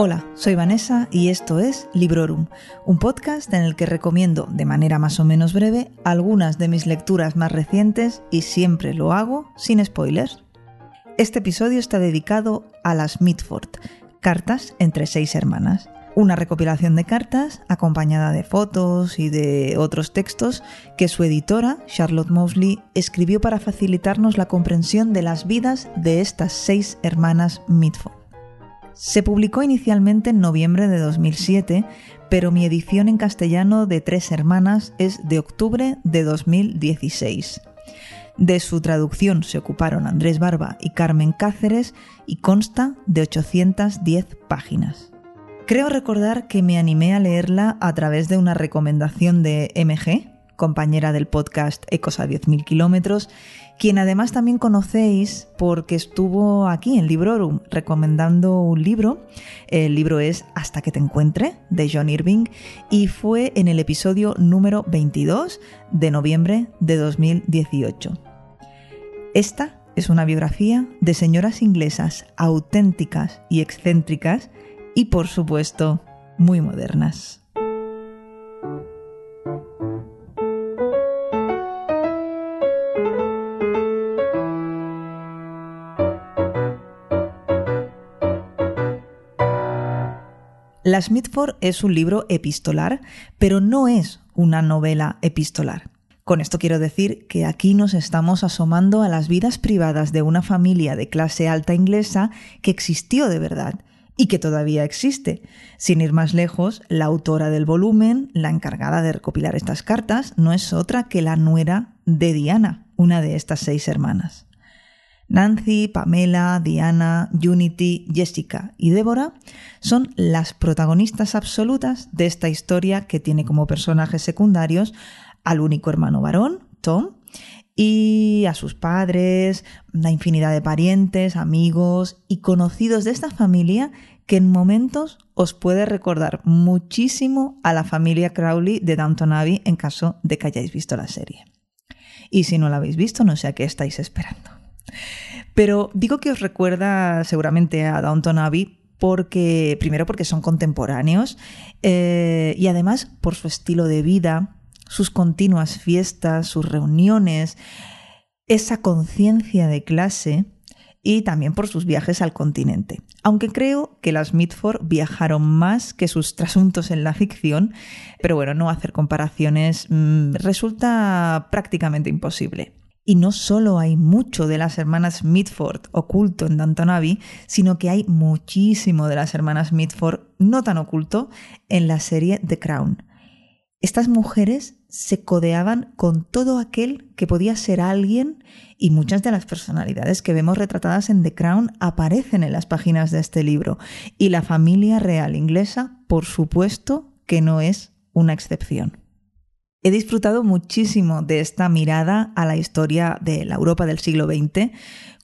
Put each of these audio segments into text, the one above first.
Hola, soy Vanessa y esto es Librorum, un podcast en el que recomiendo de manera más o menos breve algunas de mis lecturas más recientes y siempre lo hago sin spoilers. Este episodio está dedicado a las Mitford, cartas entre seis hermanas. Una recopilación de cartas acompañada de fotos y de otros textos que su editora, Charlotte Mosley, escribió para facilitarnos la comprensión de las vidas de estas seis hermanas Mitford. Se publicó inicialmente en noviembre de 2007, pero mi edición en castellano de Tres Hermanas es de octubre de 2016. De su traducción se ocuparon Andrés Barba y Carmen Cáceres y consta de 810 páginas. Creo recordar que me animé a leerla a través de una recomendación de MG, compañera del podcast Ecos a 10.000 kilómetros, quien además también conocéis porque estuvo aquí en Librorum recomendando un libro. El libro es Hasta que te encuentre, de John Irving, y fue en el episodio número 22 de noviembre de 2018. Esta es una biografía de señoras inglesas auténticas y excéntricas y por supuesto muy modernas. Las Mitford es un libro epistolar, pero no es una novela epistolar. Con esto quiero decir que aquí nos estamos asomando a las vidas privadas de una familia de clase alta inglesa que existió de verdad y que todavía existe. Sin ir más lejos, la autora del volumen, la encargada de recopilar estas cartas, no es otra que la nuera de Diana, una de estas seis hermanas. Nancy, Pamela, Diana, Unity, Jessica y Débora son las protagonistas absolutas de esta historia que tiene como personajes secundarios al único hermano varón, Tom, y a sus padres, una infinidad de parientes, amigos y conocidos de esta familia que en momentos os puede recordar muchísimo a la familia Crowley de Downton Abbey en caso de que hayáis visto la serie. Y si no la habéis visto, no sé a qué estáis esperando. Pero digo que os recuerda seguramente a Downton Abbey porque, primero porque son contemporáneos eh, y además por su estilo de vida, sus continuas fiestas, sus reuniones, esa conciencia de clase y también por sus viajes al continente. Aunque creo que las Mitford viajaron más que sus trasuntos en la ficción, pero bueno, no hacer comparaciones mmm, resulta prácticamente imposible. Y no solo hay mucho de las hermanas Mitford oculto en Downton Abbey, sino que hay muchísimo de las hermanas Mitford no tan oculto en la serie The Crown. Estas mujeres se codeaban con todo aquel que podía ser alguien y muchas de las personalidades que vemos retratadas en The Crown aparecen en las páginas de este libro. Y la familia real inglesa, por supuesto, que no es una excepción. He disfrutado muchísimo de esta mirada a la historia de la Europa del siglo XX,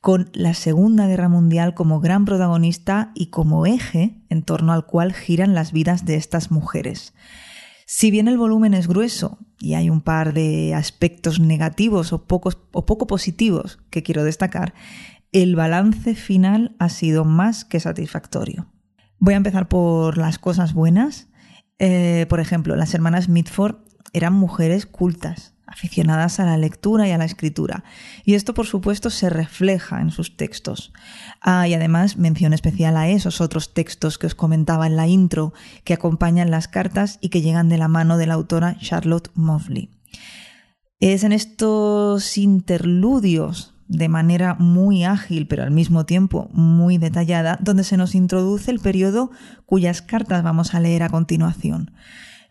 con la Segunda Guerra Mundial como gran protagonista y como eje en torno al cual giran las vidas de estas mujeres. Si bien el volumen es grueso y hay un par de aspectos negativos o, o poco positivos que quiero destacar, el balance final ha sido más que satisfactorio. Voy a empezar por las cosas buenas. Eh, por ejemplo, las hermanas Mitford eran mujeres cultas, aficionadas a la lectura y a la escritura. Y esto, por supuesto, se refleja en sus textos. Ah, y además, mención especial a esos otros textos que os comentaba en la intro, que acompañan las cartas y que llegan de la mano de la autora Charlotte Mosley. Es en estos interludios de manera muy ágil, pero al mismo tiempo muy detallada, donde se nos introduce el periodo cuyas cartas vamos a leer a continuación.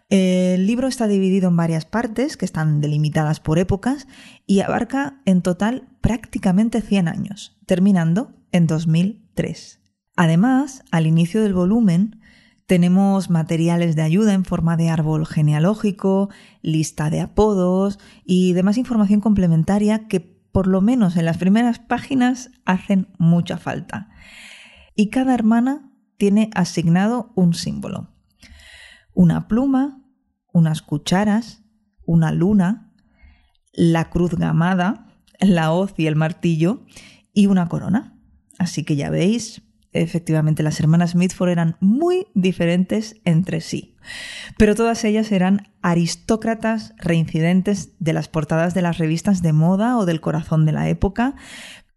El libro está dividido en varias partes que están delimitadas por épocas y abarca en total prácticamente 100 años, terminando en 2003. Además, al inicio del volumen, Tenemos materiales de ayuda en forma de árbol genealógico, lista de apodos y demás información complementaria que por lo menos en las primeras páginas hacen mucha falta. Y cada hermana tiene asignado un símbolo. Una pluma, unas cucharas, una luna, la cruz gamada, la hoz y el martillo y una corona. Así que ya veis, efectivamente las hermanas Mitford eran muy diferentes entre sí. Pero todas ellas eran aristócratas reincidentes de las portadas de las revistas de moda o del corazón de la época.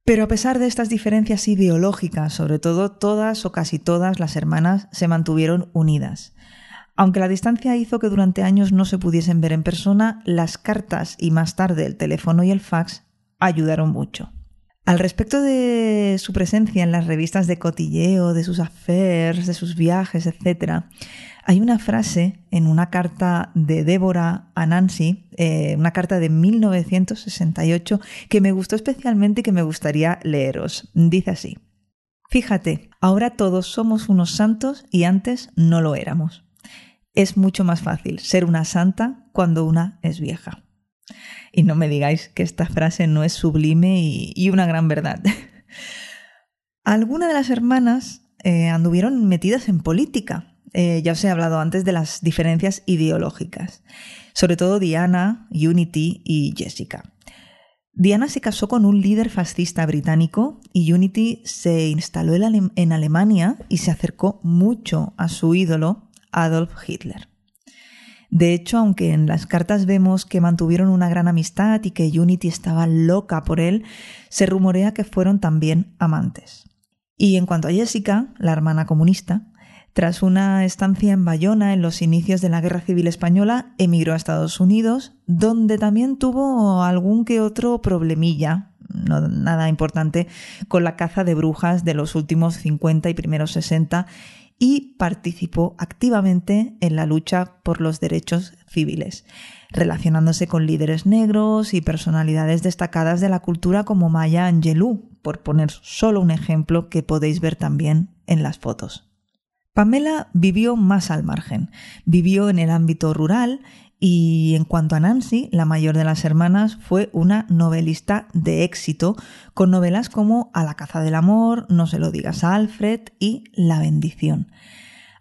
Pero a pesar de estas diferencias ideológicas, sobre todo todas o casi todas las hermanas se mantuvieron unidas. Aunque la distancia hizo que durante años no se pudiesen ver en persona, las cartas y más tarde el teléfono y el fax ayudaron mucho. Al respecto de su presencia en las revistas de cotilleo, de sus affairs, de sus viajes, etc., hay una frase en una carta de Débora a Nancy, eh, una carta de 1968, que me gustó especialmente y que me gustaría leeros. Dice así, Fíjate, ahora todos somos unos santos y antes no lo éramos. Es mucho más fácil ser una santa cuando una es vieja. Y no me digáis que esta frase no es sublime y, una gran verdad. Algunas de las hermanas eh, anduvieron metidas en política. Eh, ya os he hablado antes de las diferencias ideológicas. Sobre todo Diana, Unity y Jessica. Diana se casó con un líder fascista británico y Unity se instaló en Alemania y se acercó mucho a su ídolo, Adolf Hitler. De hecho, aunque en las cartas vemos que mantuvieron una gran amistad y que Unity estaba loca por él, se rumorea que fueron también amantes. Y en cuanto a Jessica, la hermana comunista, tras una estancia en Bayona en los inicios de la Guerra Civil Española, emigró a Estados Unidos, donde también tuvo algún que otro problemilla, no nada importante, con la caza de brujas de los últimos 50 y primeros 60 y participó activamente en la lucha por los derechos civiles, relacionándose con líderes negros y personalidades destacadas de la cultura como Maya Angelou, por poner solo un ejemplo que podéis ver también en las fotos. Pamela vivió más al margen, vivió en el ámbito rural y en cuanto a Nancy, la mayor de las hermanas, fue una novelista de éxito, con novelas como A la caza del amor, No se lo digas a Alfred y La bendición.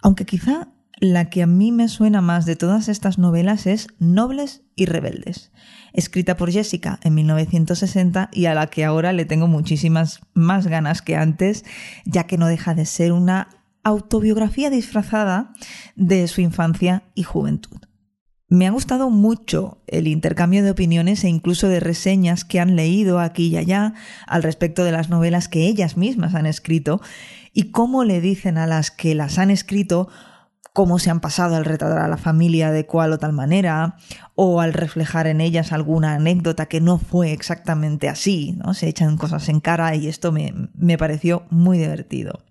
Aunque quizá la que a mí me suena más de todas estas novelas es Nobles y Rebeldes, escrita por Jessica en 1960 y a la que ahora le tengo muchísimas más ganas que antes, ya que no deja de ser una autobiografía disfrazada de su infancia y juventud. Me ha gustado mucho el intercambio de opiniones e incluso de reseñas que han leído aquí y allá al respecto de las novelas que ellas mismas han escrito y cómo le dicen a las que las han escrito cómo se han pasado al retratar a la familia de cual o tal manera, o al reflejar en ellas alguna anécdota que no fue exactamente así, ¿no? Se echan cosas en cara y esto me, me pareció muy divertido.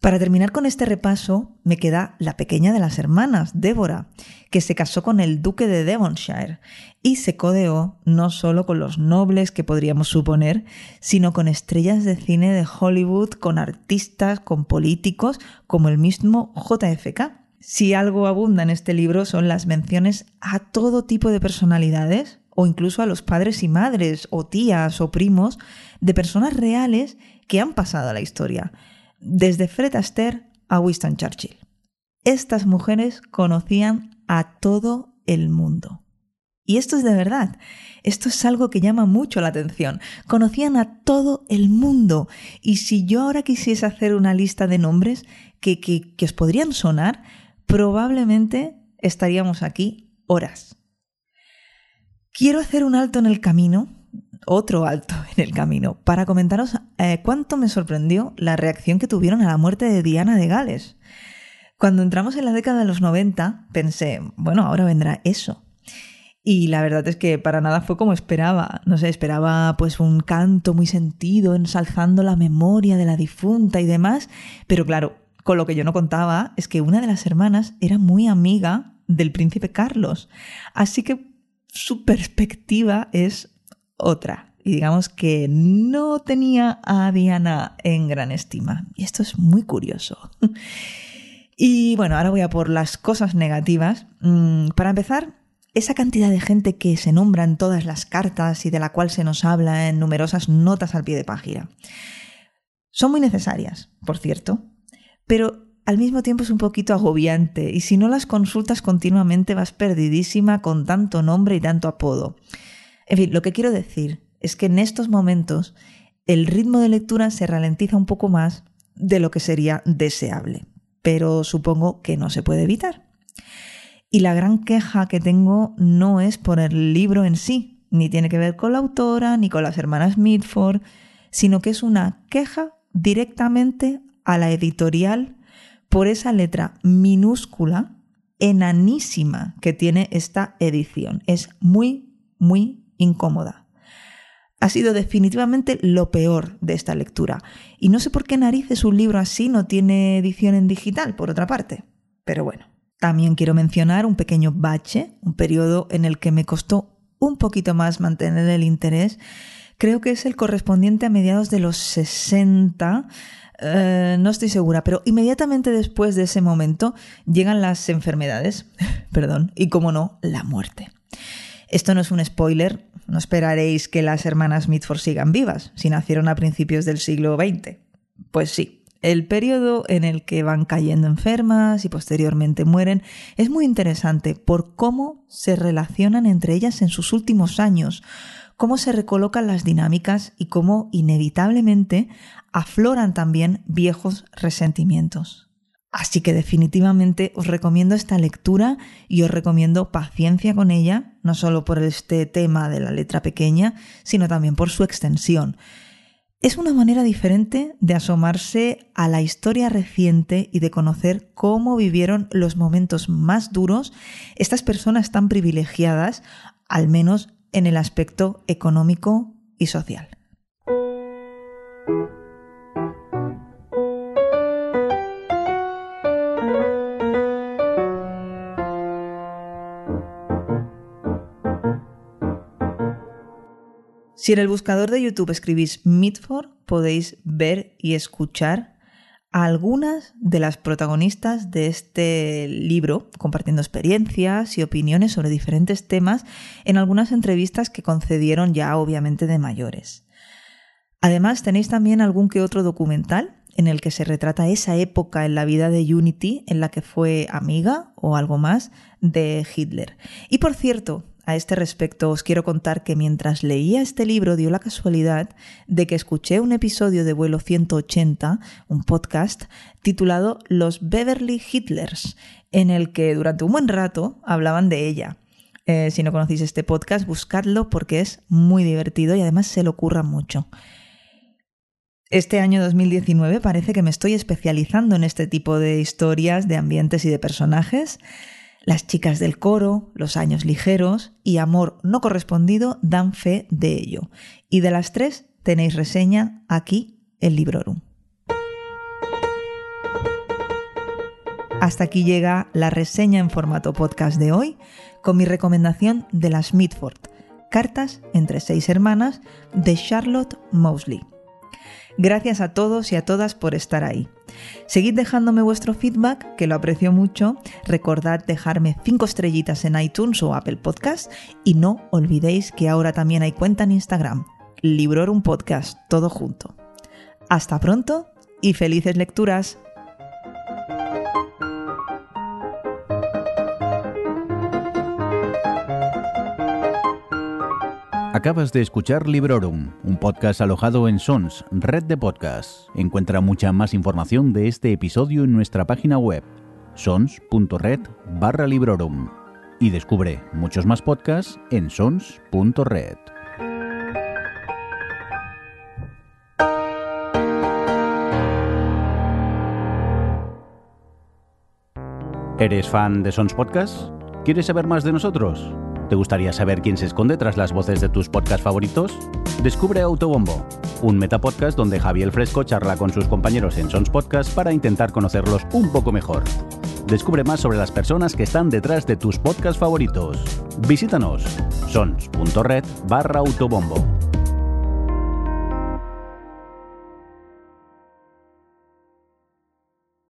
Para terminar con este repaso, me queda la pequeña de las hermanas, Débora, que se casó con el duque de Devonshire y se codeó no solo con los nobles que podríamos suponer, sino con estrellas de cine de Hollywood, con artistas, con políticos, como el mismo JFK. Si algo abunda en este libro son las menciones a todo tipo de personalidades, o incluso a los padres y madres, o tías o primos, de personas reales que han pasado a la historia desde Fred Astaire a Winston Churchill. Estas mujeres conocían a todo el mundo. Y esto es de verdad, esto es algo que llama mucho la atención. Conocían a todo el mundo. Y si yo ahora quisiese hacer una lista de nombres que, que, que os podrían sonar, probablemente estaríamos aquí horas. Quiero hacer un alto en el camino otro alto en el camino para comentaros eh, cuánto me sorprendió la reacción que tuvieron a la muerte de Diana de Gales. Cuando entramos en la década de los 90, pensé, bueno, ahora vendrá eso. Y la verdad es que para nada fue como esperaba. No sé, esperaba pues un canto muy sentido, ensalzando la memoria de la difunta y demás. Pero claro, con lo que yo no contaba es que una de las hermanas era muy amiga del príncipe Carlos. Así que su perspectiva es otra. Y digamos que no tenía a Diana en gran estima. Y esto es muy curioso. Y bueno, ahora voy a por las cosas negativas. Mm, para empezar, esa cantidad de gente que se nombra en todas las cartas y de la cual se nos habla en numerosas notas al pie de página. Son muy necesarias, por cierto, pero al mismo tiempo es un poquito agobiante y si no las consultas continuamente vas perdidísima con tanto nombre y tanto apodo. En fin, lo que quiero decir es que en estos momentos el ritmo de lectura se ralentiza un poco más de lo que sería deseable, pero supongo que no se puede evitar. Y la gran queja que tengo no es por el libro en sí, ni tiene que ver con la autora, ni con las hermanas Mitford, sino que es una queja directamente a la editorial por esa letra minúscula, enanísima que tiene esta edición. Es muy, muy incómoda. Ha sido definitivamente lo peor de esta lectura. Y no sé por qué narices un libro así no tiene edición en digital, por otra parte. Pero bueno, también quiero mencionar un pequeño bache, un periodo en el que me costó un poquito más mantener el interés. Creo que es el correspondiente a mediados de los 60. Eh, no estoy segura, pero inmediatamente después de ese momento llegan las enfermedades, perdón, y como no, la muerte. Esto no es un spoiler, no esperaréis que las hermanas Mitford sigan vivas, si nacieron a principios del siglo XX. Pues sí, el periodo en el que van cayendo enfermas y posteriormente mueren es muy interesante por cómo se relacionan entre ellas en sus últimos años, cómo se recolocan las dinámicas y cómo inevitablemente afloran también viejos resentimientos. Así que definitivamente os recomiendo esta lectura y os recomiendo paciencia con ella, no solo por este tema de la letra pequeña, sino también por su extensión. Es una manera diferente de asomarse a la historia reciente y de conocer cómo vivieron los momentos más duros estas personas tan privilegiadas, al menos en el aspecto económico y social. Si en el buscador de YouTube escribís Mitford, podéis ver y escuchar a algunas de las protagonistas de este libro, compartiendo experiencias y opiniones sobre diferentes temas en algunas entrevistas que concedieron ya obviamente de mayores. Además, tenéis también algún que otro documental en el que se retrata esa época en la vida de Unity en la que fue amiga o algo más de Hitler. Y por cierto, a este respecto os quiero contar que mientras leía este libro dio la casualidad de que escuché un episodio de vuelo 180, un podcast titulado Los Beverly Hitlers, en el que durante un buen rato hablaban de ella. Eh, si no conocéis este podcast, buscadlo porque es muy divertido y además se lo ocurra mucho. Este año 2019 parece que me estoy especializando en este tipo de historias, de ambientes y de personajes. Las chicas del coro, Los años ligeros y Amor no correspondido dan fe de ello. Y de las tres tenéis reseña aquí en Librorum. Hasta aquí llega la reseña en formato podcast de hoy, con mi recomendación de las Mitford, Cartas entre seis hermanas de Charlotte Mosley. Gracias a todos y a todas por estar ahí. Seguid dejándome vuestro feedback, que lo aprecio mucho. Recordad dejarme 5 estrellitas en iTunes o Apple Podcast y no olvidéis que ahora también hay cuenta en Instagram, Librorum Podcast, todo junto. Hasta pronto y felices lecturas. Acabas de escuchar Librorum, un podcast alojado en Sons, red de podcasts. Encuentra mucha más información de este episodio en nuestra página web, sons.red barra Librorum. Y descubre muchos más podcasts en sons.red. ¿Eres fan de Sons Podcast? ¿Quieres saber más de nosotros? ¿Te gustaría saber quién se esconde tras las voces de tus podcasts favoritos? Descubre Autobombo, un metapodcast donde Javier Fresco charla con sus compañeros en Sons Podcast para intentar conocerlos un poco mejor. Descubre más sobre las personas que están detrás de tus podcasts favoritos. Visítanos sons.red barra autobombo.